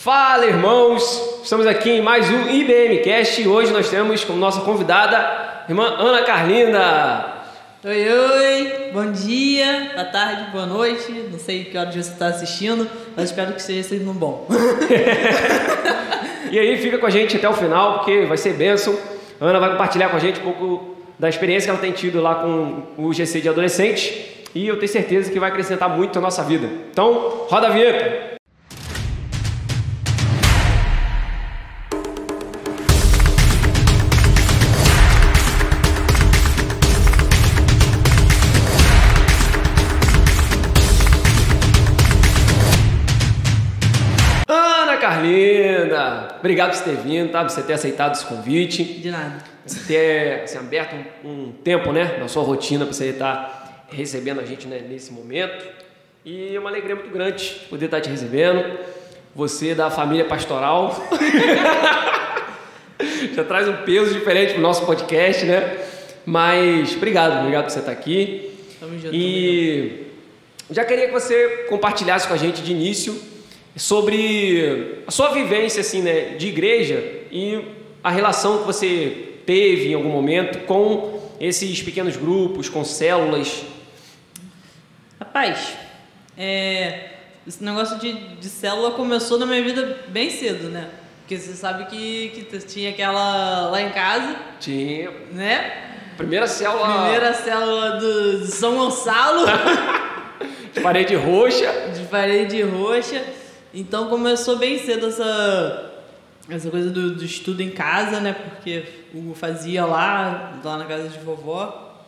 Fala, irmãos! Estamos aqui em mais um IBMcast e hoje nós temos como nossa convidada a irmã Ana Carlinda. Oi, oi, bom dia, boa tarde, boa noite. Não sei que hora você está assistindo, mas espero que seja sendo bom. e aí, fica com a gente até o final, porque vai ser bênção. A Ana vai compartilhar com a gente um pouco da experiência que ela tem tido lá com o GC de adolescente e eu tenho certeza que vai acrescentar muito na nossa vida. Então, roda a vinheta! Obrigado por você ter vindo, tá? Por você ter aceitado esse convite. De nada. Você ter assim, aberto um, um, tempo, né, na sua rotina para você estar recebendo a gente né, nesse momento. E é uma alegria muito grande poder estar te recebendo. Você da família pastoral. Já traz um peso diferente para o nosso podcast, né? Mas obrigado, obrigado por você estar aqui. Tamo junto. E já queria que você compartilhasse com a gente de início sobre a sua vivência assim, né, de igreja e a relação que você teve em algum momento com esses pequenos grupos, com células. Rapaz, é, esse negócio de, de célula começou na minha vida bem cedo, né? Porque você sabe que, que tinha aquela lá em casa. Tinha. Né? Primeira célula. Primeira célula do, São Gonçalo. de parede roxa. De parede roxa. Então começou bem cedo essa, essa coisa do, do estudo em casa, né? Porque o fazia lá, lá na casa de vovó.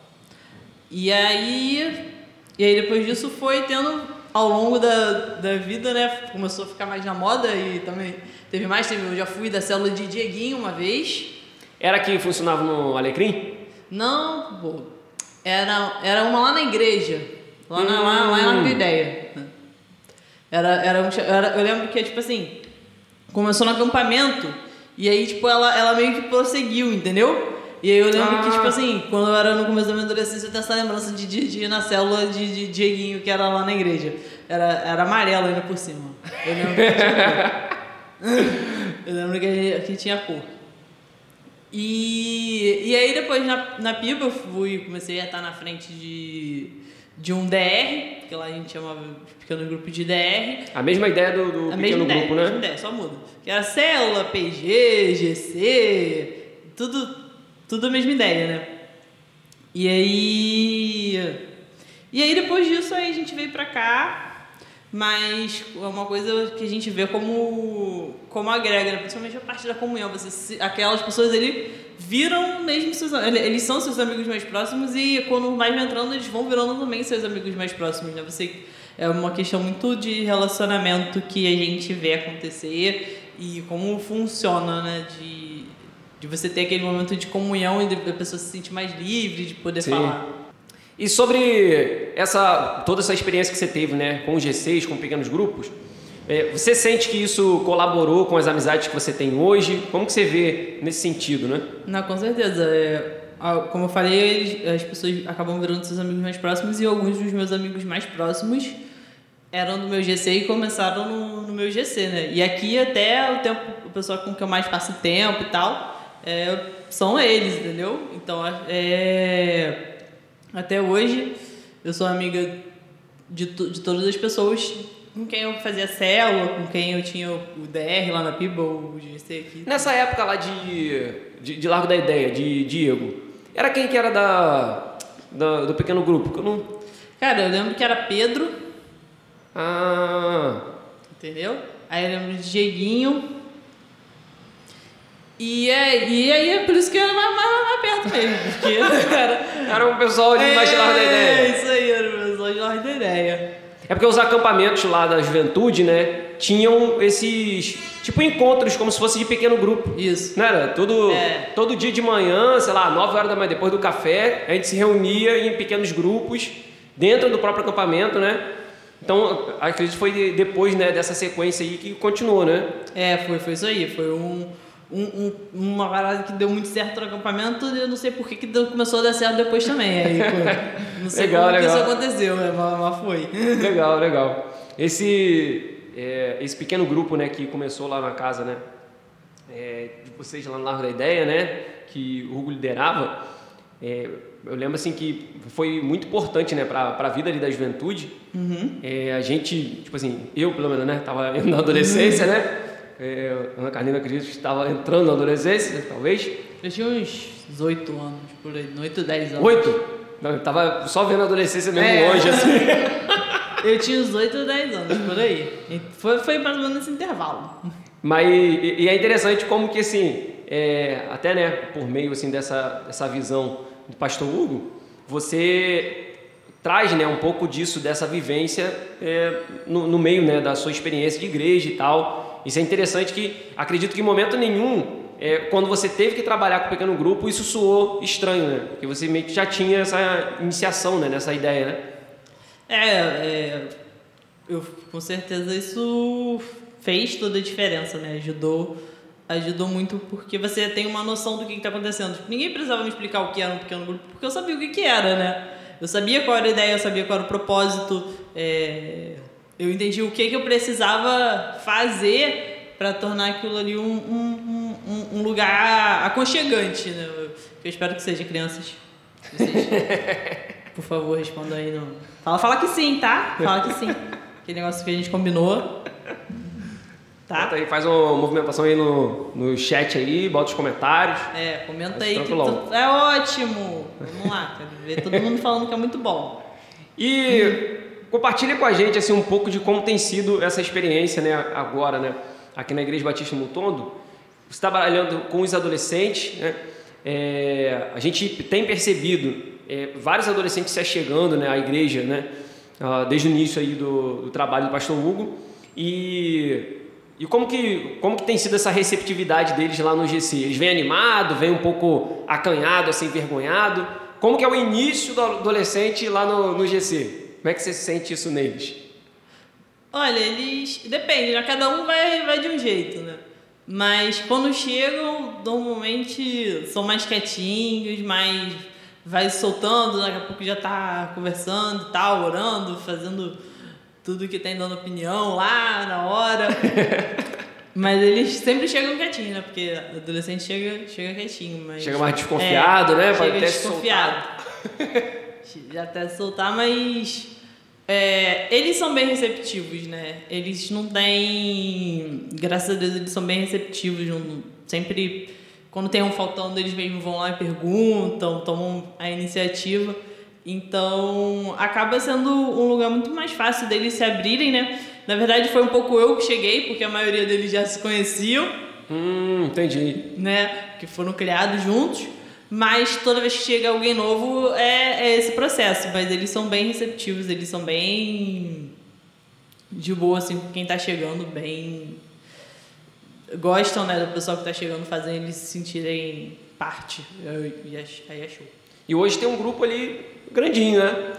E aí, e aí depois disso foi tendo ao longo da, da vida, né? Começou a ficar mais na moda e também teve mais. Teve, eu já fui da célula de Dieguinho uma vez. Era que funcionava no Alecrim? Não, pô. Era, era uma lá na igreja. Lá, hum. na, lá, lá na Ideia. Era, era, um, era, eu lembro que, tipo assim, começou no acampamento e aí, tipo, ela, ela meio que prosseguiu, entendeu? E aí eu lembro ah. que, tipo assim, quando eu era no começo da minha adolescência, eu tenho essa lembrança de, de, de ir na célula de, de Dieguinho, que era lá na igreja. Era, era amarelo ainda por cima. Eu lembro que tinha, eu lembro que, que tinha cor. E, e aí depois na, na PIBA eu fui, comecei a estar na frente de de um DR, que lá a gente chamava de pequeno grupo de DR. A mesma ideia do, do a pequeno ideia, grupo, né? A mesma ideia, só muda. Que era célula, PG, GC, tudo, tudo a mesma ideia, né? E aí... E aí depois disso aí a gente veio pra cá mas é uma coisa que a gente vê como, como agrega, né? principalmente a parte da comunhão. Você, aquelas pessoas ele viram mesmo seus eles são seus amigos mais próximos e quando vai entrando eles vão virando também seus amigos mais próximos, né? Você é uma questão muito de relacionamento que a gente vê acontecer e como funciona, né? De, de você ter aquele momento de comunhão e a pessoa se sentir mais livre de poder Sim. falar. E sobre essa toda essa experiência que você teve, né, com os G6, com pequenos grupos, você sente que isso colaborou com as amizades que você tem hoje? Como que você vê nesse sentido, né? Não, com certeza. É, como eu falei, as pessoas acabam virando seus amigos mais próximos e alguns dos meus amigos mais próximos eram do meu GC e começaram no, no meu GC, né? E aqui até o tempo, o pessoal com que eu mais passo tempo e tal, é, são eles, entendeu? Então, é até hoje, eu sou amiga de, de todas as pessoas com quem eu fazia célula, com quem eu tinha o DR lá na PIBA, o GC aqui. Nessa época lá de, de, de Largo da Ideia, de Diego, era quem que era da, da, do pequeno grupo? Eu não... Cara, eu lembro que era Pedro. Ah. Entendeu? Aí eu lembro de Dieguinho. E, é, e aí é por isso que era mais, mais, mais perto mesmo, porque era, era um pessoal de largo da ideia. É, isso aí, era um pessoal de largo da ideia. É porque os acampamentos lá da juventude, né, tinham esses, tipo, encontros como se fosse de pequeno grupo. Isso. Não era? Todo, é. todo dia de manhã, sei lá, 9 horas da manhã, depois do café, a gente se reunia em pequenos grupos, dentro do próprio acampamento, né? Então, acredito que foi depois né, dessa sequência aí que continuou, né? É, foi, foi isso aí. Foi um um, um, uma parada que deu muito certo no acampamento e eu não sei por que, que deu, começou a dar certo depois também. Aí, pô, não sei legal, como legal. que isso aconteceu, né? mas, mas foi. Legal, legal. Esse, é, esse pequeno grupo, né, que começou lá na casa, né, é, de vocês lá no Largo da Ideia, né, que o Hugo liderava, é, eu lembro assim que foi muito importante, né, para a vida ali da juventude. Uhum. É, a gente, tipo assim, eu pelo menos, né, tava na adolescência, né, é, Ana Carolina acredito que estava entrando na adolescência, talvez. Eu tinha uns 18 anos, por aí, 8, 10 anos. Oito? Não, eu tava só vendo a adolescência mesmo É. longe, assim. Eu tinha uns 8 ou 10 anos, por aí. Foi, foi mais ou menos nesse intervalo. Mas e, e é interessante como que assim, é, até né, por meio assim dessa, dessa visão do Pastor Hugo, você traz né, um pouco disso dessa vivência é, no, no meio né, da sua experiência de igreja e tal. Isso é interessante que acredito que em momento nenhum é, quando você teve que trabalhar com um pequeno grupo isso soou estranho, né? Porque você meio que já tinha essa iniciação né, nessa ideia, né? É, é, eu com certeza isso fez toda a diferença, né? Ajudou, ajudou muito porque você tem uma noção do que está acontecendo. Ninguém precisava me explicar o que era um pequeno grupo, porque eu sabia o que, que era, né? Eu sabia qual era a ideia, eu sabia qual era o propósito, é, eu entendi o que, que eu precisava fazer para tornar aquilo ali um, um, um, um lugar aconchegante, né? Eu, espero que seja crianças. Vocês por favor, responda aí no. Fala, fala que sim, tá? Fala que sim. Aquele negócio que a gente combinou. Tá? Aí, faz uma movimentação aí no, no chat aí, bota os comentários. É, comenta aí que tranquilão. tu- é ótimo. Vamos lá, quero ver todo mundo falando que é muito bom. E compartilha com a gente assim um pouco de como tem sido essa experiência, né, agora, né, aqui na Igreja Batista Mutondo. Você está trabalhando com os adolescentes, né? É, a gente tem percebido é, vários adolescentes se achegando, né, à igreja, né, ah, desde o início aí do, do trabalho do Pastor Hugo e e como que, como que tem sido essa receptividade deles lá no GC? Eles vêm animado, vêm um pouco acanhado, assim, envergonhado? Como que é o início do adolescente lá no, no GC? Como é que você sente isso neles? Olha, eles. Depende, né? Cada um vai, vai de um jeito, né? Mas quando chegam, normalmente são mais quietinhos, mais. Vai soltando, daqui a pouco já tá conversando e tal, orando, fazendo tudo que tem dando opinião lá na hora. Mas eles sempre chegam quietinhos, né? Porque adolescente chega, chega quietinho, mas. Chega mais desconfiado, né? Pode Chega desconfiado. Já até soltar, mas. é, eles são bem receptivos, né? Eles não têm. Graças a Deus, eles são bem receptivos. não- sempre. Quando tem um faltando, eles mesmos vão lá e perguntam, tomam a iniciativa. Então, acaba sendo um lugar muito mais fácil deles se abrirem, né? Na verdade, foi um pouco eu que cheguei, porque a maioria deles já se conheciam Hum, entendi. né? Que foram criados juntos. Mas toda vez que chega alguém novo é, é esse processo. Mas eles são bem receptivos, eles são bem de boa, assim, com quem tá chegando, bem. Gostam, né, do pessoal que tá chegando, fazem eles se sentirem parte. E aí é show. E hoje tem um grupo ali grandinho, né?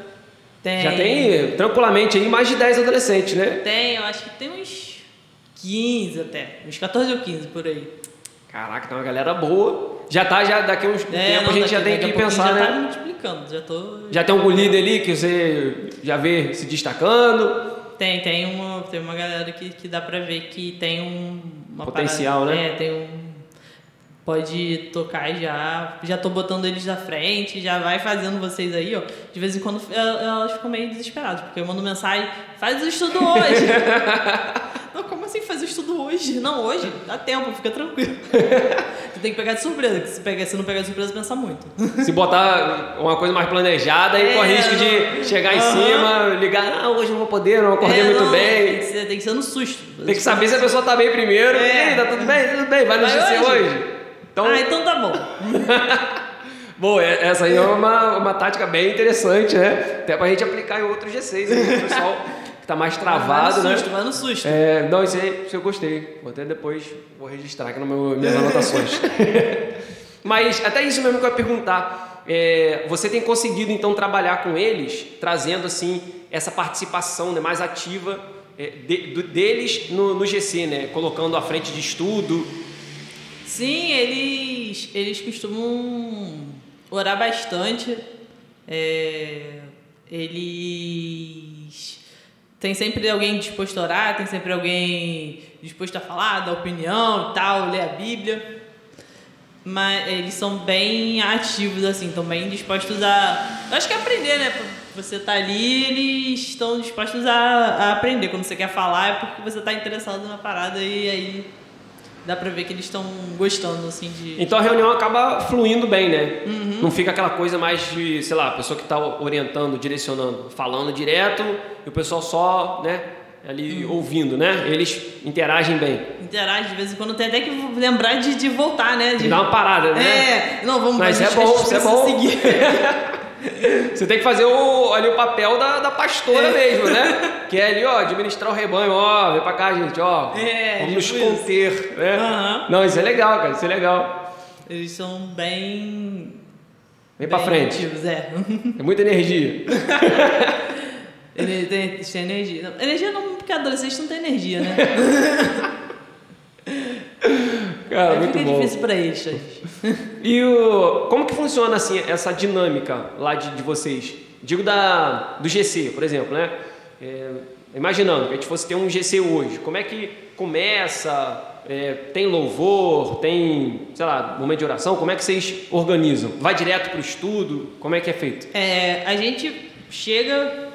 Tem, Já tem tranquilamente aí mais de 10 adolescentes, né? Tem, eu acho que tem uns 15 até. Uns 14 ou 15 por aí. Caraca, tem uma galera boa. Já tá, já daqui a uns É, tempo não, a gente já tem que pensar, já né? tá multiplicando, já tô. Já tem algum líder ali que você já vê se destacando? Tem, tem uma, tem uma galera que, que dá pra ver que tem um uma Potencial, parada- né? É, tem um pode tocar já já tô botando eles na frente, já vai fazendo vocês aí, ó. De vez em quando el- elas ficam meio desesperadas, porque eu mando mensagem, faz o estudo hoje. Não, como assim faz o estudo hoje? Não, hoje dá tempo, fica tranquilo. tu tem que pegar de surpresa, que se, pegar, se não pegar de surpresa, pensa muito. Se botar uma coisa mais planejada, aí É, corre risco de não. chegar em cima, ligar, ah, hoje não vou poder, não acordei É, muito não, Tem bem. que, ser, tem que ser no susto. Tem que saber se a pessoa tá bem primeiro. É. E aí, tá tudo bem? Tudo bem, vai no Vai GC hoje? hoje. Então, Ah, então tá bom. bom, é- essa aí é uma, uma tática bem interessante, né? Até pra gente aplicar em outros G6, né? o pessoal que tá mais travado, vai no né? susto, vai no susto. É, não, isso aí isso eu gostei. Vou até depois vou registrar aqui nas minhas anotações. Mas até isso mesmo que eu ia perguntar. É, você tem conseguido então trabalhar com eles, trazendo assim essa participação né, mais ativa é, de- do- deles no, no GC, né? Colocando à frente de estudo. Sim, eles, eles costumam orar bastante. É, eles tem sempre alguém disposto a orar, tem sempre alguém disposto a falar, dar opinião e tal, ler a Bíblia. Mas eles são bem ativos, assim, estão bem dispostos a. Eu acho que aprender, né? Você tá ali, eles estão dispostos a, a aprender. Quando você quer falar, é porque você tá interessado na parada e aí dá pra ver que eles estão gostando, assim, de. Então a reunião acaba fluindo bem, né? Uhum. Não fica aquela coisa mais de, sei lá, a pessoa que tá orientando, direcionando, falando direto e o pessoal só, né? ali uhum. ouvindo, né? Eles interagem bem. Interagem, de vez em quando tem até que lembrar de, de voltar, né? De... Dar uma parada, né? É, não, vamos Mas é bom, é bom. Seguir. Você tem que fazer o, ali o papel da, da pastora é. mesmo, né? Que é ali, ó, administrar o rebanho, ó, vem pra cá, gente, ó. É, vamos nos tipo conter, isso. né? Uhum. Não, isso é legal, cara, isso é legal. Eles são bem. Vem bem pra frente. Ativos, é. é muita energia. Ele tem, tem energia. Não, energia não, porque adolescente não tem energia, né? Cara, muito fica bom. difícil pra eles. E o, como que funciona assim essa dinâmica lá de, de vocês? Digo da, do GC, por exemplo, né? É, imaginando que a gente fosse ter um GC hoje, como é que começa? É, tem louvor, tem, sei lá, momento de oração, como é que vocês organizam? Vai direto para o estudo? Como é que é feito? É, a gente chega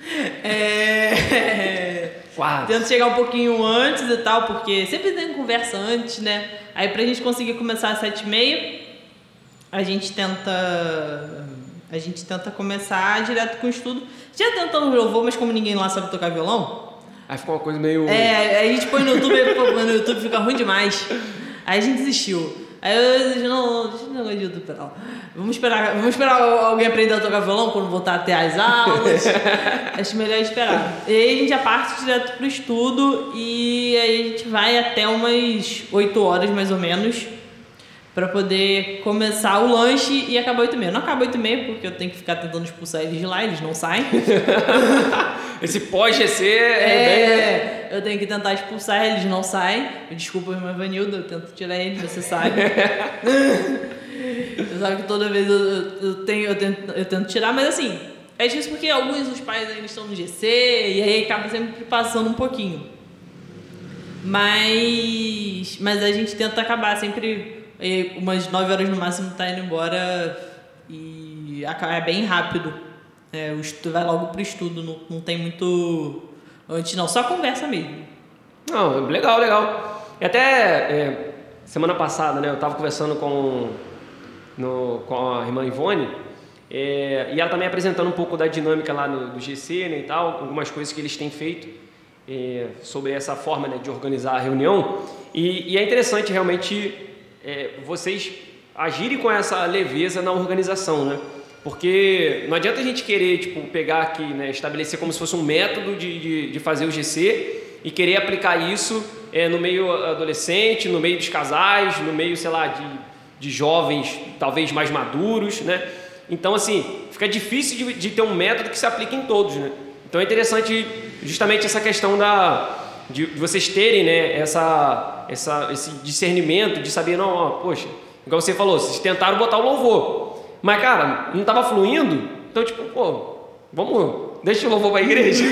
é... Quase. Tento chegar um pouquinho antes e tal, porque sempre tem conversa antes, né? Aí pra gente conseguir começar às sete e meia, a gente tenta... A gente tenta começar direto com o estudo. Já tentando louvor, mas como ninguém lá sabe tocar violão... Aí ficou uma coisa meio... É, aí a gente põe no YouTube, no YouTube fica ruim demais. Aí a gente desistiu. Aí eu disse, não, deixa eu não de YouTube não. Vamos esperar, vamos esperar alguém aprender a tocar violão quando voltar a ter as aulas. Acho melhor esperar. E aí a gente já parte direto pro estudo e aí a gente vai até umas 8 horas mais ou menos para poder começar o lanche e acabar 8 e meia. Não acaba 8 e meia porque eu tenho que ficar tentando expulsar eles de lá, eles não saem. Esse pós-GC é, é bem... Eu tenho que tentar expulsar eles, não saem. Desculpa, irmã Vanilda, eu tento tirar eles, você sabe. você sabe que toda vez eu, eu, tenho, eu, tento, eu tento tirar, mas assim, é difícil porque alguns dos pais ainda estão no GC e aí acaba sempre passando um pouquinho. Mas, mas a gente tenta acabar sempre umas 9 horas no máximo tá indo embora e é bem rápido. É, o estudo vai logo pro estudo, não, não tem muito antes não, só conversa mesmo. Não, legal, legal. E até é, semana passada, né, eu estava conversando com, no, com a irmã Ivone é, e ela também apresentando um pouco da dinâmica lá no, do GC né, e tal, algumas coisas que eles têm feito é, sobre essa forma né, de organizar a reunião. E, e é interessante realmente é, vocês agirem com essa leveza na organização, né? Porque não adianta a gente querer tipo, pegar aqui, né, estabelecer como se fosse um método de, de, de fazer o GC e querer aplicar isso é, no meio adolescente, no meio dos casais, no meio, sei lá, de, de jovens talvez mais maduros, né? Então, assim, fica difícil de, de ter um método que se aplique em todos, né? Então é interessante justamente essa questão da, de vocês terem né, essa, essa, esse discernimento de saber, não, ó, poxa, igual você falou, vocês tentaram botar o louvor. Mas, cara, não estava fluindo. Então, tipo, pô, vamos, deixa o louvor para a igreja.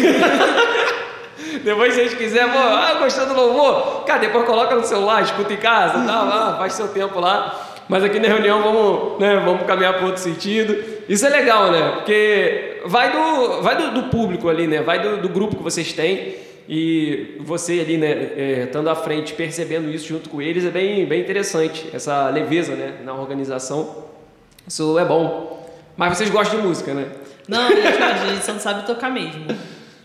depois, se a gente quiser, pô, ah, gostou do louvor? Cara, depois coloca no celular, escuta em casa, tá, lá, faz seu tempo lá. Mas aqui na reunião vamos, né, vamos caminhar para outro sentido. Isso é legal, né? Porque vai do, vai do, do público ali, né? Vai do, do, grupo que vocês têm. E você ali, né, é, estando à frente, percebendo isso junto com eles, é bem, bem interessante, essa leveza né, na organização. Isso é bom. Mas vocês gostam de música, né? Não, a gente, a gente só não sabe tocar mesmo.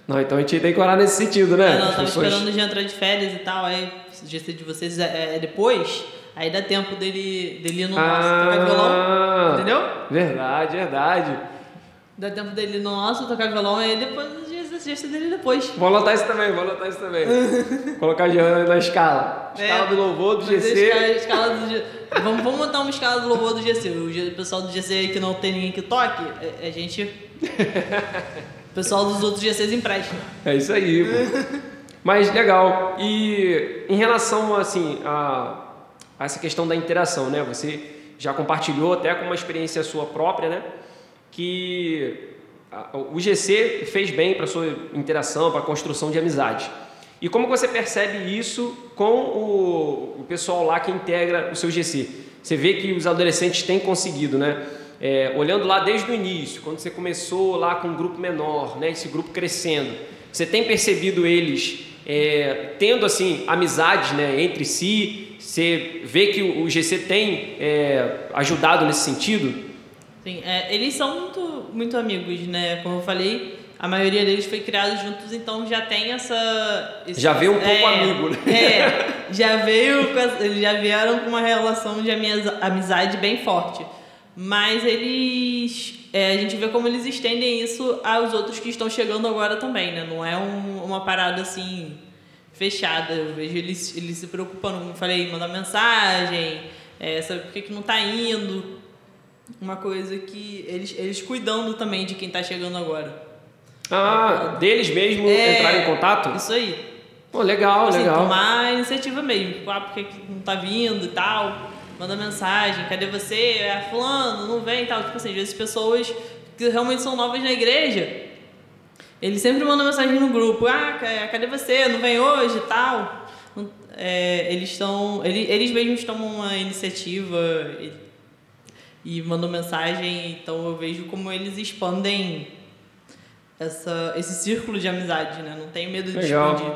Não, então a gente tem que orar nesse sentido, né? É, não, tava pessoas... esperando de entrar de férias e tal, aí o GC de vocês é, é, depois, aí dá tempo dele, dele ir no nosso ah, tocar violão, entendeu? Verdade, verdade. Dá tempo dele ir no nosso tocar violão, aí depois GC dele depois. Vou anotar isso também, vou anotar isso também. Colocar a na escala. Escala é, do louvor do GC. Escala, escala do Vamos, vamos montar uma escala do louvor do GC. O pessoal do GC aí que não tem ninguém que toque, a, é, é a gente. o pessoal dos outros GCs empresta. É isso aí, pô. Mas legal. E em relação assim a, a essa questão da interação, né? Você já compartilhou até com uma experiência sua própria, né? Que o GC fez bem para sua interação, para a construção de amizade. E como você percebe isso com o, o, pessoal lá que integra o seu GC? Você vê que os adolescentes têm conseguido, né? É, olhando lá desde o início, quando você começou lá com um grupo menor, né? Esse grupo crescendo, você tem percebido eles é, tendo assim amizades, né? Entre si. Você vê que o, GC tem é, ajudado nesse sentido? Sim, é, eles são muito, amigos, né? Como eu falei, a maioria deles foi criado juntos, então já tem essa. Esse, já veio um pouco é, amigo, né? É, já veio, eles já vieram com uma relação de amizade bem forte. Mas eles. É, a gente vê como eles estendem isso aos outros que estão chegando agora também, né? Não é um, uma parada assim fechada. Eu vejo eles, eles se preocupando, como eu falei, mandar mensagem, é, sabe por que, que não está indo uma coisa que eles, eles cuidando também de quem está chegando agora. Ah, deles mesmo é, entrar em contato? Isso aí. Pô, legal, assim, legal. Tomar a iniciativa mesmo. Tipo, ah, porque não tá vindo e tal. Manda mensagem, cadê você? É fulano, não vem e tal. Tipo assim, às vezes pessoas que realmente são novas na igreja, eles sempre mandam mensagem no grupo. Ah, cadê você? Não vem hoje e tal. É, eles estão... Eles, eles mesmos tomam uma iniciativa e mandam mensagem, então eu vejo como eles expandem essa, esse círculo de amizade, né? Não tenho medo de Legal. expandir.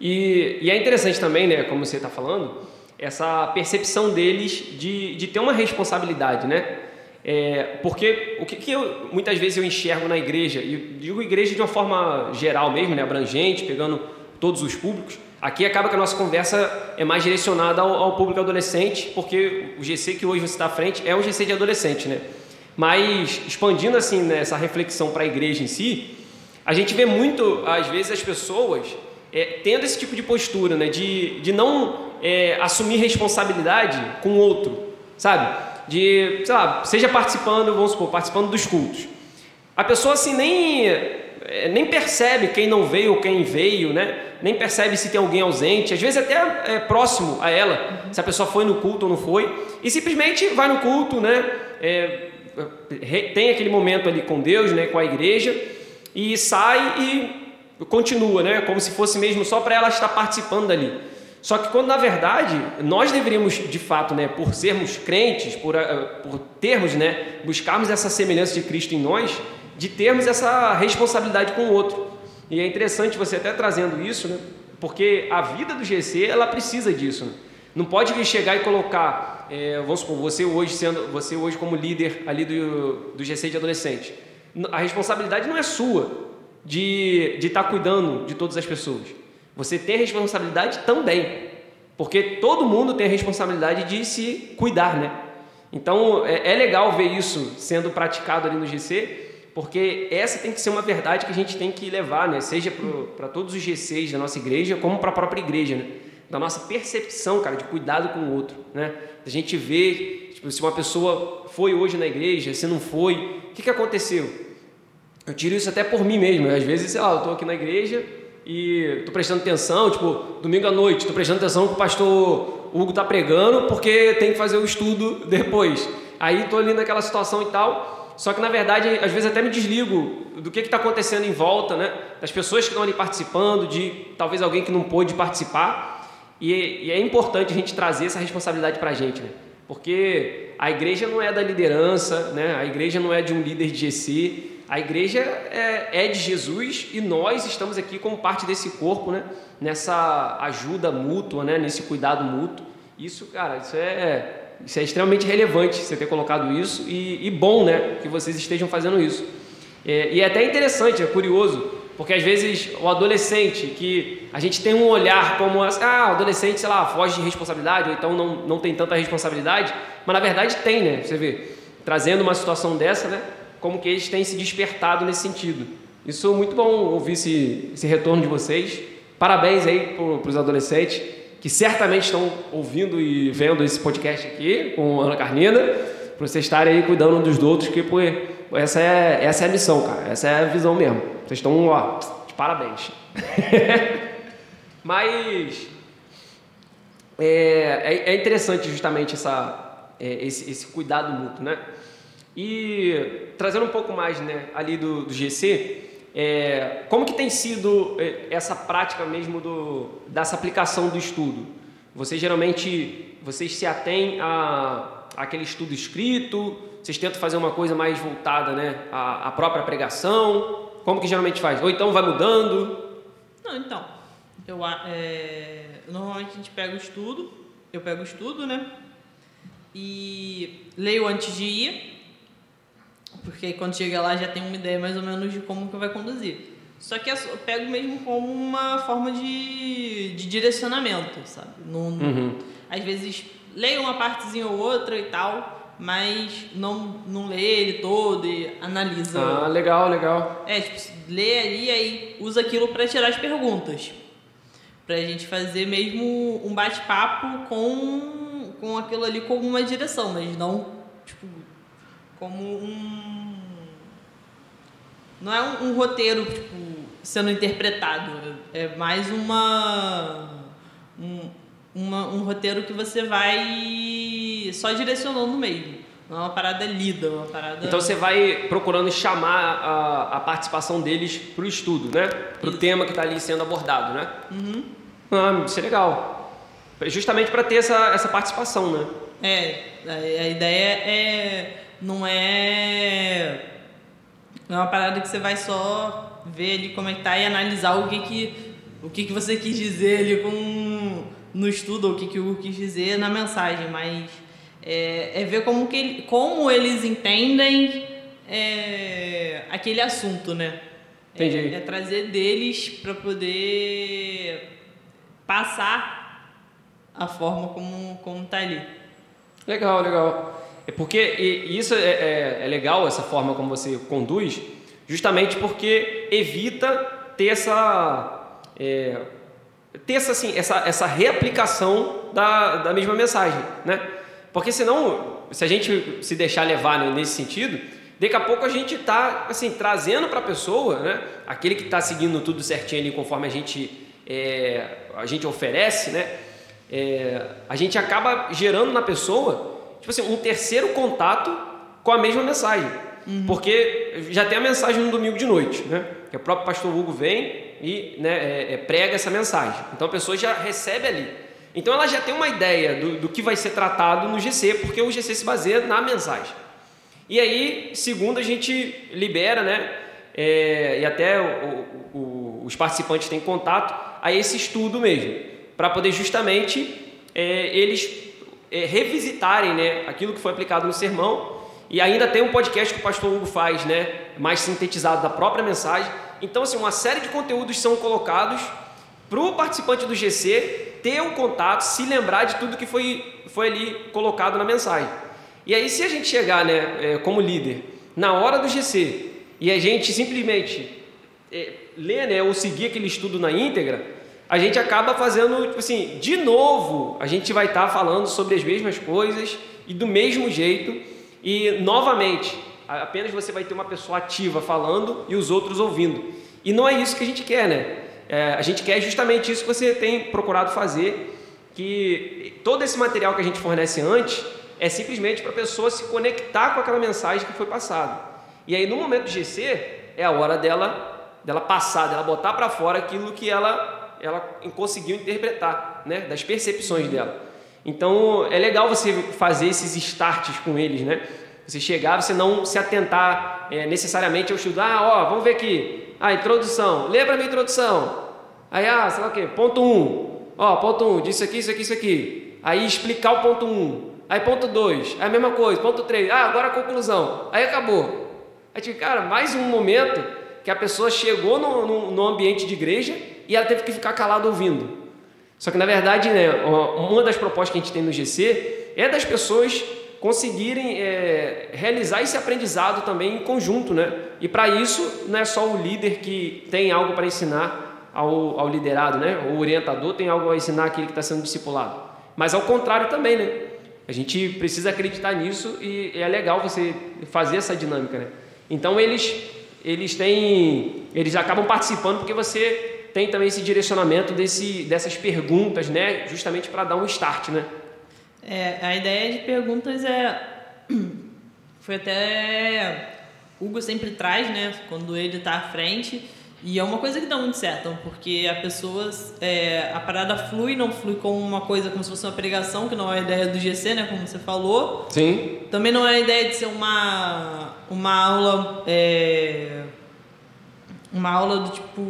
E, e é interessante também, né, como você está falando, essa percepção deles de, de ter uma responsabilidade, né? É, porque o que, que eu, muitas vezes eu enxergo na igreja, e digo igreja de uma forma geral mesmo, né, abrangente, pegando todos os públicos, Aqui acaba que a nossa conversa é mais direcionada ao, ao público adolescente, porque o GC que hoje você está à frente é um GC de adolescente, né? Mas expandindo assim né, essa reflexão para a igreja em si, a gente vê muito, às vezes, as pessoas é, tendo esse tipo de postura, né? De, de não é, assumir responsabilidade com o outro, sabe? De, sei lá, seja participando, vamos supor, participando dos cultos. A pessoa assim nem, é, nem percebe quem não veio ou quem veio, né? nem percebe se tem alguém ausente, às vezes até é próximo a ela, se a pessoa foi no culto ou não foi, e simplesmente vai no culto, né? É, tem aquele momento ali com Deus, né? Com a igreja, e sai e continua, né? Como se fosse mesmo só para ela estar participando dali. Só que quando na verdade nós deveríamos, de fato, né, por sermos crentes, por, eh, por termos, né, buscarmos essa semelhança de Cristo em nós, de termos essa responsabilidade com o outro. E é interessante você até trazendo isso, né? Porque a vida do GC ela precisa disso. Né? Não pode chegar e colocar, é, vamos supor, você hoje sendo, você hoje como líder ali do, do GC de adolescente. A responsabilidade não é sua de de estar tá cuidando de todas as pessoas. Você tem a responsabilidade também, porque todo mundo tem a responsabilidade de se cuidar, né? Então é, é legal ver isso sendo praticado ali no GC porque essa tem que ser uma verdade que a gente tem que levar, né? seja para todos os GCs da nossa igreja, como para a própria igreja, né? da nossa percepção, cara, de cuidado com o outro. Né? A gente vê tipo, se uma pessoa foi hoje na igreja, se não foi, o que, que aconteceu? Eu tiro isso até por mim mesmo. Às vezes, sei lá, eu estou aqui na igreja e estou prestando atenção, tipo, domingo à noite, estou prestando atenção que o pastor Hugo está pregando porque tem que fazer o estudo depois. Aí estou ali naquela situação e tal. Só que na verdade, às vezes até me desligo do que está acontecendo em volta, né? Das pessoas que estão ali participando, de talvez alguém que não pôde participar. E, e é importante a gente trazer essa responsabilidade para a gente, né? Porque a igreja não é da liderança, né? A igreja não é de um líder de GC. A igreja é, é de Jesus e nós estamos aqui como parte desse corpo, né? Nessa ajuda mútua, né? Nesse cuidado mútuo. Isso, cara, isso é isso é extremamente relevante você ter colocado isso e, e bom, né, que vocês estejam fazendo isso. É, e é até interessante, é curioso, porque às vezes o adolescente que a gente tem um olhar como ah, o adolescente, sei lá, foge de responsabilidade ou então não, não tem tanta responsabilidade, mas na verdade tem, né? Você vê, trazendo uma situação dessa, né? Como que eles têm se despertado nesse sentido. Isso é muito bom ouvir esse, esse retorno de vocês. Parabéns aí para os adolescentes que certamente estão ouvindo e vendo esse podcast aqui com Ana Carnina, para vocês estarem aí cuidando dos outros, que pô, essa, é, essa é a missão, cara. Essa é a visão mesmo. Vocês estão, ó, de parabéns. Mas é, é, é, interessante justamente essa, é, esse, esse cuidado mútuo, né? E trazendo um pouco mais né, ali do, do GC, é, como que tem sido é, essa prática mesmo do, dessa aplicação do estudo? Vocês geralmente vocês se atêm a, aquele estudo escrito? Vocês tentam fazer uma coisa mais voltada né, à, à própria pregação? Como que geralmente faz? Ou então vai mudando? Não, então. Eu, é, normalmente a gente pega o estudo, eu pego o estudo, né? E leio antes de ir, porque quando chega lá já tem uma ideia mais ou menos de como que vai conduzir. Só que eu pego mesmo como uma forma de, de direcionamento, sabe? Não, uhum. Às vezes leio uma partezinha ou outra e tal, mas não, não lê ele todo e analisa. Ah, legal, legal. É, tipo, lê ali e aí usa aquilo para tirar as perguntas. Pra gente fazer mesmo um bate-papo com, com aquilo ali como uma direção, mas não, tipo, como um. Não é um, um roteiro, tipo, sendo interpretado. É mais uma. Um, uma, um roteiro que você vai só direcionando mesmo. Não é uma parada lida, é uma parada. Então você vai procurando chamar a, a participação deles para o estudo, né? Para o tema que está ali sendo abordado, né? Uhum. Ah, isso é legal. Justamente para ter essa, essa participação, né? É, a, a ideia é não é não é uma parada que você vai só ver ali como é que tá e analisar o que que o que que você quis dizer ali com no estudo ou o que que o Hugo quis dizer na mensagem, mas é, é ver como que como eles entendem é, aquele assunto, né? Entendi. É, é trazer deles para poder passar a forma como como tá ali. Legal, legal. É porque e isso é, é, é, legal, essa forma como você conduz, justamente porque evita ter essa. É, ter essa, assim, essa, essa reaplicação da, da mesma mensagem, né? Porque senão, se a gente se deixar levar né, nesse sentido, daqui a pouco a gente está assim, trazendo para a pessoa, né? Aquele que está seguindo tudo certinho ali conforme a gente, é, a gente oferece, né? É, a gente acaba gerando na pessoa tipo assim, um terceiro contato com a mesma mensagem. Uhum. Porque já tem a mensagem no domingo de noite, né? Que o próprio pastor Hugo vem e né, é, é, prega essa mensagem. Então a pessoa já recebe ali. Então ela já tem uma ideia do, do que vai ser tratado no GC, porque o GC se baseia na mensagem. E aí, segundo, a gente libera, né? É, e até o, o, os participantes têm contato a esse estudo mesmo, para poder justamente é, eles é, revisitarem né, aquilo que foi aplicado no sermão. E ainda tem um podcast que o pastor Hugo faz, né, mais sintetizado da própria mensagem. Então, assim, uma série de conteúdos são colocados para o participante do GC ter um contato, se lembrar de tudo que foi, foi ali colocado na mensagem. E aí, se a gente chegar, né, é, como líder, na hora do GC, e a gente simplesmente é, ler né, ou seguir aquele estudo na íntegra, a gente acaba fazendo, tipo assim, de novo, a gente vai estar tá falando sobre as mesmas coisas e do mesmo jeito, e novamente, apenas você vai ter uma pessoa ativa falando e os outros ouvindo. E não é isso que a gente quer, né? É, a gente quer justamente isso que você tem procurado fazer, que todo esse material que a gente fornece antes é simplesmente para a pessoa se conectar com aquela mensagem que foi passada. E aí, no momento do GC, é a hora dela, dela passar, dela botar para fora aquilo que ela ela conseguiu interpretar, né, das percepções dela. Então é legal você fazer esses starts com eles, né? Você chegar, você não se atentar é, necessariamente ao estudo. Ah, ó, vamos ver aqui. Ah, introdução. Lembra a minha introdução. Aí, ah, sei lá o quê? Ponto 1. Um. Ó, ponto 1. Um, disso aqui, isso aqui, isso aqui. Aí explicar o ponto 1. Um. Aí ponto 2. Aí a mesma coisa. Ponto 3. Ah, agora a conclusão. Aí acabou. Aí, tipo, cara, mais um momento que a pessoa chegou no, no, no ambiente de igreja e ela teve que ficar calada ouvindo. Só que na verdade, né, uma das propostas que a gente tem no GC é das pessoas conseguirem é, realizar esse aprendizado também em conjunto, né? E para isso não é só o líder que tem algo para ensinar ao, ao, liderado, né? O orientador tem algo a ensinar aquele que está sendo discipulado. Mas ao contrário também, né? A gente precisa acreditar nisso e é legal você fazer essa dinâmica, né? Então eles eles têm eles acabam participando porque você tem também esse direcionamento desse, dessas perguntas, né? Justamente para dar um start, né? É, a ideia de perguntas é foi até Hugo sempre traz, né? Quando ele está à frente. E é uma coisa que dá muito certo, porque a pessoa, é, a parada flui, não flui como uma coisa, como se fosse uma pregação, que não é a ideia do GC, né, como você falou. Sim. Também não é a ideia de ser uma, uma aula, é, uma aula do tipo,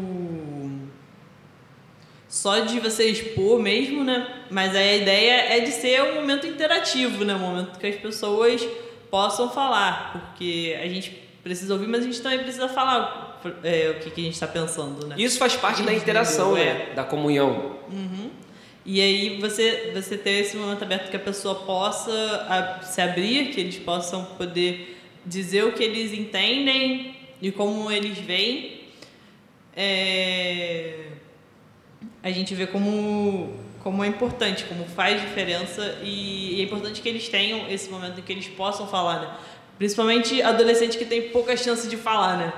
só de você expor mesmo, né, mas a ideia é de ser um momento interativo, né, um momento que as pessoas possam falar, porque a gente precisa ouvir, mas a gente também precisa falar é, o que, que a gente está pensando, né? Isso faz parte da interação, né? É. Da comunhão. Uhum. E aí você, você ter esse momento aberto que a pessoa possa se abrir, que eles possam poder dizer o que eles entendem e como eles veem. É, a gente vê como, como é importante, como faz diferença e é importante que eles tenham esse momento em que eles possam falar, né? Principalmente adolescente que tem pouca chance de falar, né?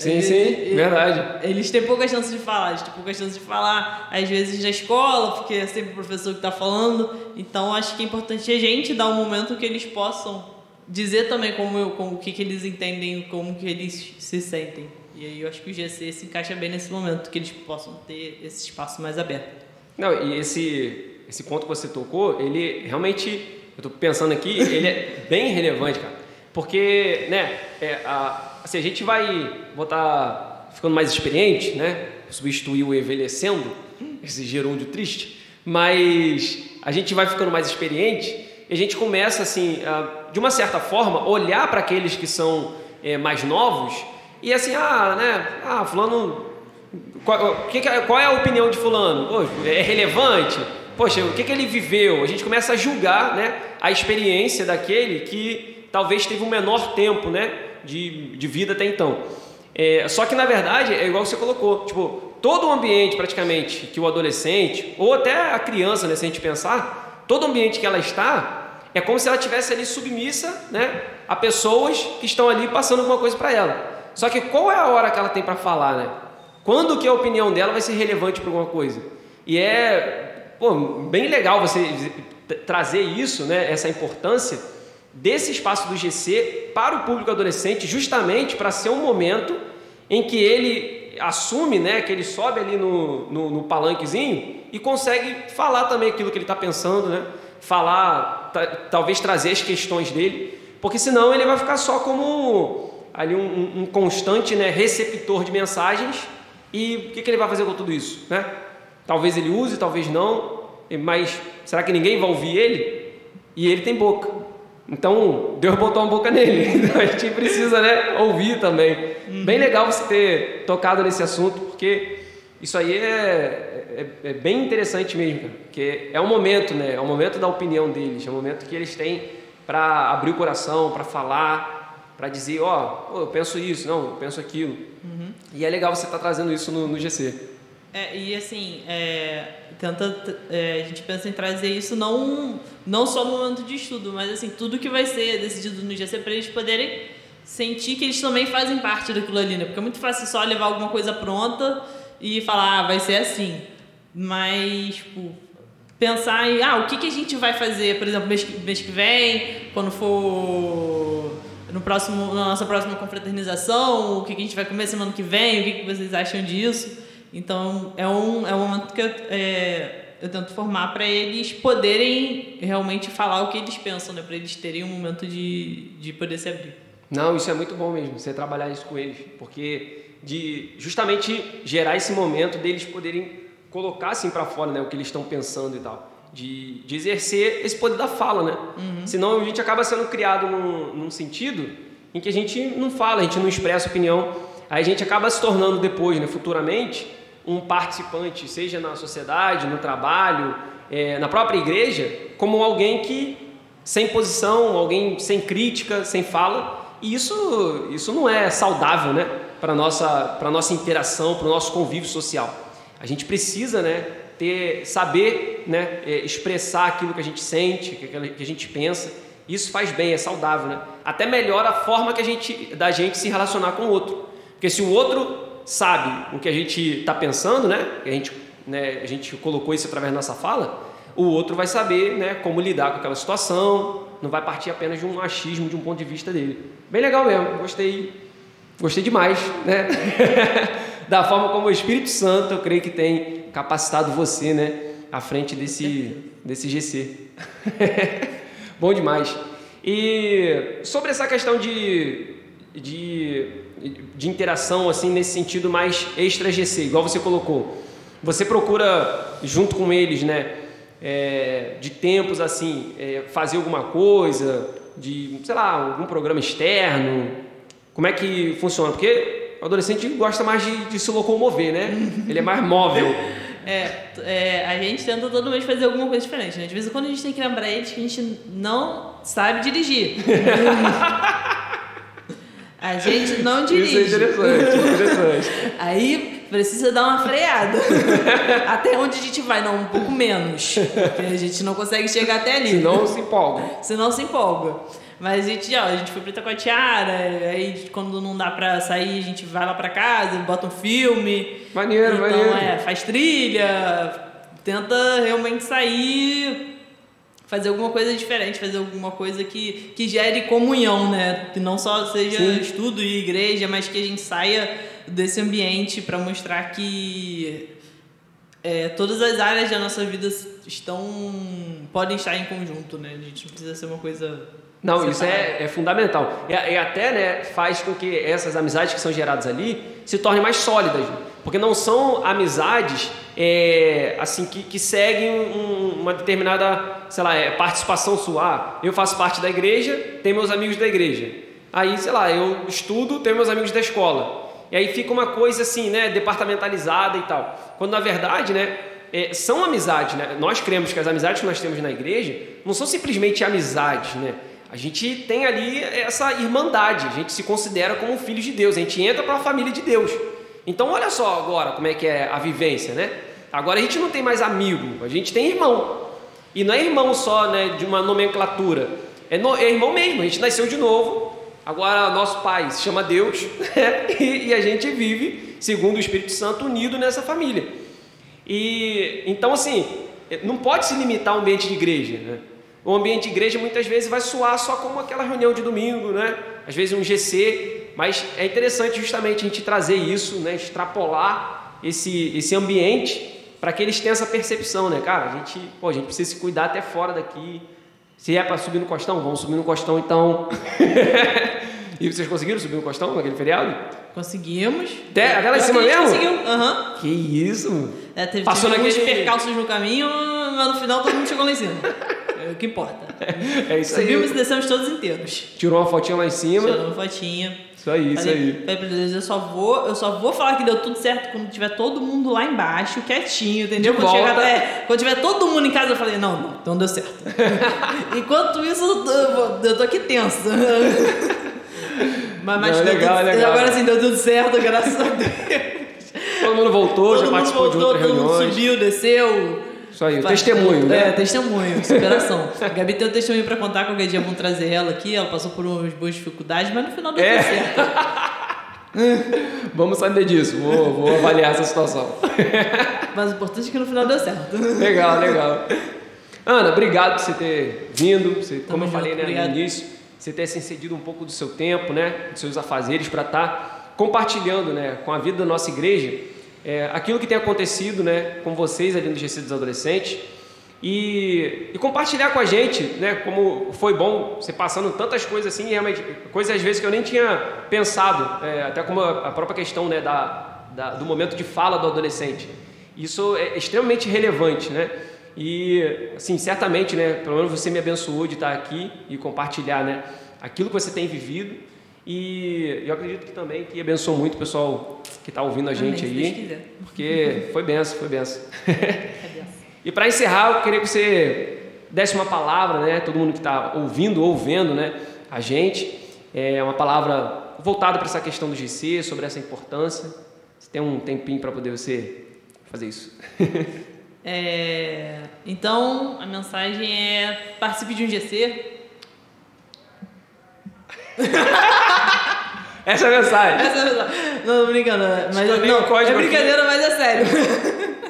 Sim, eles, sim, eles, verdade. Eles têm pouca chance de falar, eles têm pouca chance de falar, às vezes na escola, porque é sempre o professor que está falando. Então acho que é importante a gente dar um momento que eles possam dizer também como, eu, como o que, que eles entendem, como que eles se sentem. E aí eu acho que o GC se encaixa bem nesse momento, que eles possam ter esse espaço mais aberto. Não, e esse, esse ponto que você tocou, ele realmente, eu estou pensando aqui, ele é bem relevante, cara. Porque, né, é, a, assim, a gente vai botar ficando mais experiente, né, substituir o envelhecendo, esse gerúndio triste, mas a gente vai ficando mais experiente e a gente começa, assim, a, de uma certa forma, olhar para aqueles que são é, mais novos e assim, ah, né, ah, fulano, qual, que, qual é a opinião de fulano? Poxa, é relevante? Poxa, o que, que ele viveu? A gente começa a julgar, né, a experiência daquele que talvez teve um menor tempo né, de, de vida até então. É, só que na verdade é igual você colocou, tipo, todo o ambiente praticamente que o adolescente, ou até a criança, né, se a gente pensar, todo o ambiente que ela está, é como se ela tivesse ali submissa né, a pessoas que estão ali passando alguma coisa para ela. Só que qual é a hora que ela tem para falar, né? Quando que a opinião dela vai ser relevante para alguma coisa? E é pô, bem legal você trazer isso, né, essa importância, desse espaço do GC para o público adolescente, justamente para ser um momento em que ele assume, né, que ele sobe ali no, no, no palanquezinho e consegue falar também aquilo que ele está pensando, né, falar, talvez trazer as questões dele, porque senão ele vai ficar só como ali um, um constante né, receptor de mensagens e o que, que ele vai fazer com tudo isso, né? Talvez ele use, talvez não, mas será que ninguém vai ouvir ele? E ele tem boca. Então, Deus botou uma boca nele. Então, a gente precisa né, ouvir também. Uhum. Bem legal você ter tocado nesse assunto, porque isso aí é, é, é bem interessante mesmo, porque é um momento, né? É o um momento da opinião deles, é o um momento que eles têm para abrir o coração, para falar, para dizer, ó, oh, eu penso isso, não, eu penso aquilo. Uhum. E é legal você estar tá trazendo isso no, no GC. É, e assim, é, tenta, é, a gente pensa em trazer isso não, não só no momento de estudo, mas assim, tudo que vai ser decidido no GC para eles poderem sentir que eles também fazem parte daquilo ali, né? Porque é muito fácil só levar alguma coisa pronta e falar, ah, vai ser assim. Mas, tipo, pensar em, ah, o que, que a gente vai fazer, por exemplo, mês, mês que vem, quando for no próximo, na nossa próxima confraternização, o que, que a gente vai comer semana que vem, o que, que vocês acham disso. Então, é um, é um momento que eu, é, eu tento formar para eles poderem realmente falar o que eles pensam, né? Para eles terem um momento de, de poder se abrir. Não, isso é muito bom mesmo, você trabalhar isso com eles, porque de justamente gerar esse momento deles poderem colocar assim para fora, né, o que eles estão pensando e tal, de, de exercer esse poder da fala, né? Uhum. Senão a gente acaba sendo criado num, num sentido em que a gente não fala, a gente não expressa opinião, aí a gente acaba se tornando depois, né, futuramente, um participante, seja na sociedade, no trabalho, é, na própria igreja, como alguém que sem posição, alguém sem crítica, sem fala. E isso, isso não é saudável, né? Para nossa, para nossa interação, para o nosso convívio social. A gente precisa, né? Ter, saber, né? É, expressar aquilo que a gente sente, que a gente pensa. Isso faz bem, é saudável, né? Até melhora a forma que a gente, da gente se relacionar com o outro. Porque se o outro sabe o que a gente está pensando, né? A gente, né? a gente colocou isso através da nossa fala, o outro vai saber né, como lidar com aquela situação, não vai partir apenas de um achismo, de um ponto de vista dele. Bem legal mesmo, gostei, gostei demais, né? da forma como o Espírito Santo, eu creio que tem capacitado você, né, à frente desse, desse GC. Bom demais. E sobre essa questão de, de, de interação, assim, nesse sentido mais extra-GC, igual você colocou, você procura, junto com eles, né, é, de tempos assim, é, fazer alguma coisa, de, sei lá, algum programa externo? Como é que funciona? Porque o adolescente gosta mais de, de se locomover, né? Ele é mais móvel. É, é, a gente tenta todo mês fazer alguma coisa diferente, né? De vez em quando a gente tem que lembrar eles que a gente não sabe dirigir. a gente não dirige. Isso é interessante, interessante. Aí precisa dar uma freada. até onde a gente vai? Não, um pouco menos. Porque a gente não consegue chegar até ali. Senão se empolga. Senão se empolga. Mas a gente, ó, a gente foi pra Itacoatiara, aí quando não dá pra sair, a gente vai lá pra casa, bota um filme. Maneiro, então, maneiro. é, faz trilha, tenta realmente sair, fazer alguma coisa diferente, fazer alguma coisa que, que gere comunhão, né? Que não só seja Sim. estudo e igreja, mas que a gente saia desse ambiente para mostrar que é, todas as áreas da nossa vida estão podem estar em conjunto, né? A gente não precisa ser uma coisa Não, isso é, é fundamental. E, e até né, faz com que essas amizades que são geradas ali se tornem mais sólidas. Porque não são amizades é, assim que, que seguem um- uma determinada, sei lá, é, participação sua. Ah, eu faço parte da igreja, tenho meus amigos da igreja. Aí, sei lá, eu estudo, tenho meus amigos da escola. E aí fica uma coisa assim, né, departamentalizada e tal. Quando na verdade, né, é, são amizades, né? Nós cremos que as amizades que nós temos na igreja não são simplesmente amizades, né? A gente tem ali essa irmandade, a gente se considera como filhos de Deus, a gente entra para a família de Deus. Então olha só agora como é que é a vivência, né? Agora a gente não tem mais amigo, a gente tem irmão. E não é irmão só, né, de uma nomenclatura. É, no- é irmão mesmo, a gente nasceu de novo. Agora nosso pai se chama Deus né? e, e a gente vive segundo o Espírito Santo unido nessa família. E então assim, não pode se limitar ao ambiente de igreja, né? O ambiente de igreja muitas vezes vai soar só como aquela reunião de domingo, né? Às vezes um GC, mas é interessante justamente a gente trazer isso, né? Extrapolar esse, esse ambiente para que eles tenham essa percepção, né, cara? A gente, pô, a gente precisa se cuidar até fora daqui. Se é para subir no costão, vamos subir no costão então. e vocês conseguiram subir no costão naquele feriado? Conseguimos. Até- até lá em cima mesmo? Conseguiu. Aham. Que isso? É, teve, Passou teve naquele- percalços no caminho, mas no final todo mundo chegou lá em cima. É o que importa. É isso aí. Subimos e descemos todos inteiros. Tirou uma fotinha lá em cima. Tirando uma fotinha. Isso aí, isso Falei, aí. falei pra Deus, eu só vou, eu só vou falar que deu tudo certo quando tiver todo mundo lá embaixo, quietinho, entendeu? De quando, chegar, é, quando tiver todo mundo em casa, eu falei, não, não, então deu certo. Enquanto isso, eu tô, aqui tenso. mas mas Não, deu legal, tudo- legal. agora sim deu tudo certo, graças a Deus. Todo mundo voltou, todo já mundo participou de voltou, outras todo mundo reuniões. subiu, desceu. Isso aí, o testemunho, né? É, testemunho, superação. A Gabi tem um testemunho pra contar, qualquer dia vamos trazer ela aqui. Ela passou por umas boas dificuldades, mas no final deu É. tudo certo. Vamos saber disso, vou, vou avaliar essa situação. Mas o importante é que no final deu certo. legal, legal. Ana, obrigado por você ter vindo, você, como eu falei né, obrigado. no início, você ter se cedido um pouco do seu tempo, né, dos seus afazeres para estar compartilhando né, com a vida da nossa igreja é, aquilo que tem acontecido né, com vocês ali no GC dos Adolescentes e, e compartilhar com a gente, né, como foi bom você passando tantas coisas assim, realmente, coisas às vezes que eu nem tinha pensado, é, até como a, própria questão né, da, da- do momento de fala do adolescente. Isso é extremamente relevante, né? E, assim, certamente, né, pelo menos você me abençoou de estar aqui e compartilhar, né, aquilo que você tem vivido. E eu acredito que também que abençoou muito o pessoal que está ouvindo a gente Amém, aí, porque foi benção, foi benção. E para encerrar, eu queria que você desse uma palavra, né? Todo mundo que está ouvindo ou vendo, né? A gente é uma palavra voltada para essa questão do GC, sobre essa importância. Você tem um tempinho para poder você fazer isso? É, então, a mensagem é: participe de um GC. Essa é a mensagem. Essa é a mensagem. Não, tô brincando. Mas, Escolhi não, é aqui. brincadeira, mas é sério.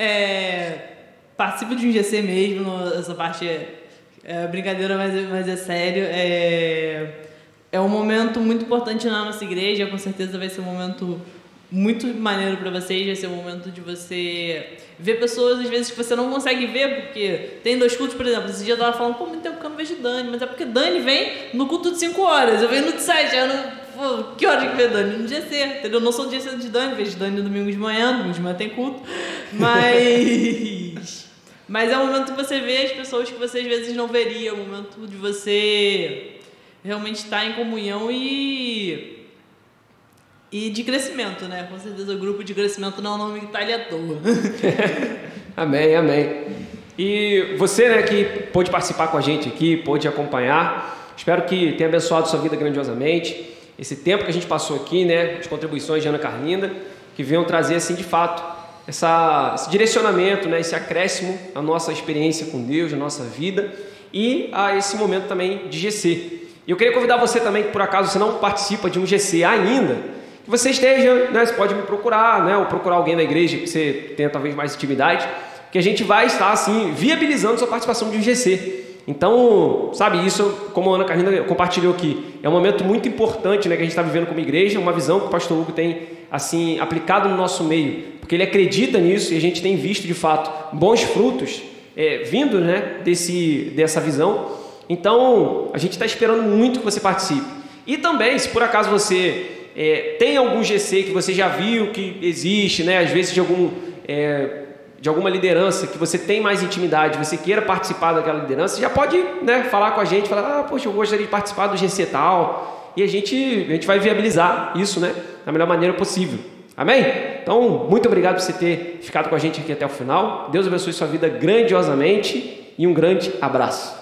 É, de um GC mesmo. Essa parte é, É brincadeira, mas, é- mas é sério. É, é um momento muito importante na nossa igreja. Com certeza vai ser um momento muito maneiro para vocês. Vai ser um momento de você ver pessoas, às vezes, que você não consegue ver, porque tem dois cultos, por exemplo. Esse dia eu tava falando, pô, muito tempo que eu não vejo Dani, mas é porque Dani vem no culto de 5 horas. Eu venho no de 7, eu não. Pô, que hora que vê Dani? No GC, entendeu? Eu não sou no GC de Dani, vejo Dani no domingo de manhã, domingo de manhã tem culto. Mas. Mas é o momento que você vê as pessoas que você às vezes não veria, é o momento de você realmente estar em comunhão e. E de crescimento, né? Com certeza o grupo de crescimento não é um nome que tá ali à toa. Amém, amém. E você, né, que pôde participar com a gente aqui, pôde acompanhar, espero que tenha abençoado sua vida grandiosamente. Esse tempo que a gente passou aqui, né, as contribuições de Ana Carlinda, que venham trazer, assim, de fato, essa, esse direcionamento, né, esse acréscimo à nossa experiência com Deus, à nossa vida e a esse momento também de GC. E eu queria convidar você também, que por acaso você não participa de um GC ainda, que você esteja, né, você pode me procurar, né, ou procurar alguém da igreja que você tenha talvez mais intimidade, que a gente vai estar assim viabilizando sua participação de um GC. Então, sabe, isso, como a Ana Carolina compartilhou aqui, é um momento muito importante né, que a gente está vivendo como igreja, uma visão que o pastor Hugo tem assim aplicado no nosso meio, porque ele acredita nisso e a gente tem visto de fato bons frutos é, vindo né, desse, dessa visão. Então, a gente está esperando muito que você participe. E também, se por acaso você é, tem algum GC que você já viu que existe, né? às vezes de, algum, é, de alguma liderança que você tem mais intimidade, você queira participar daquela liderança, já pode né, falar com a gente, falar, ah, poxa, eu gostaria de participar do GC tal, e a gente, a gente vai viabilizar isso né, da melhor maneira possível. Amém? Então, muito obrigado por você ter ficado com a gente aqui até o final. Deus abençoe sua vida grandiosamente e um grande abraço.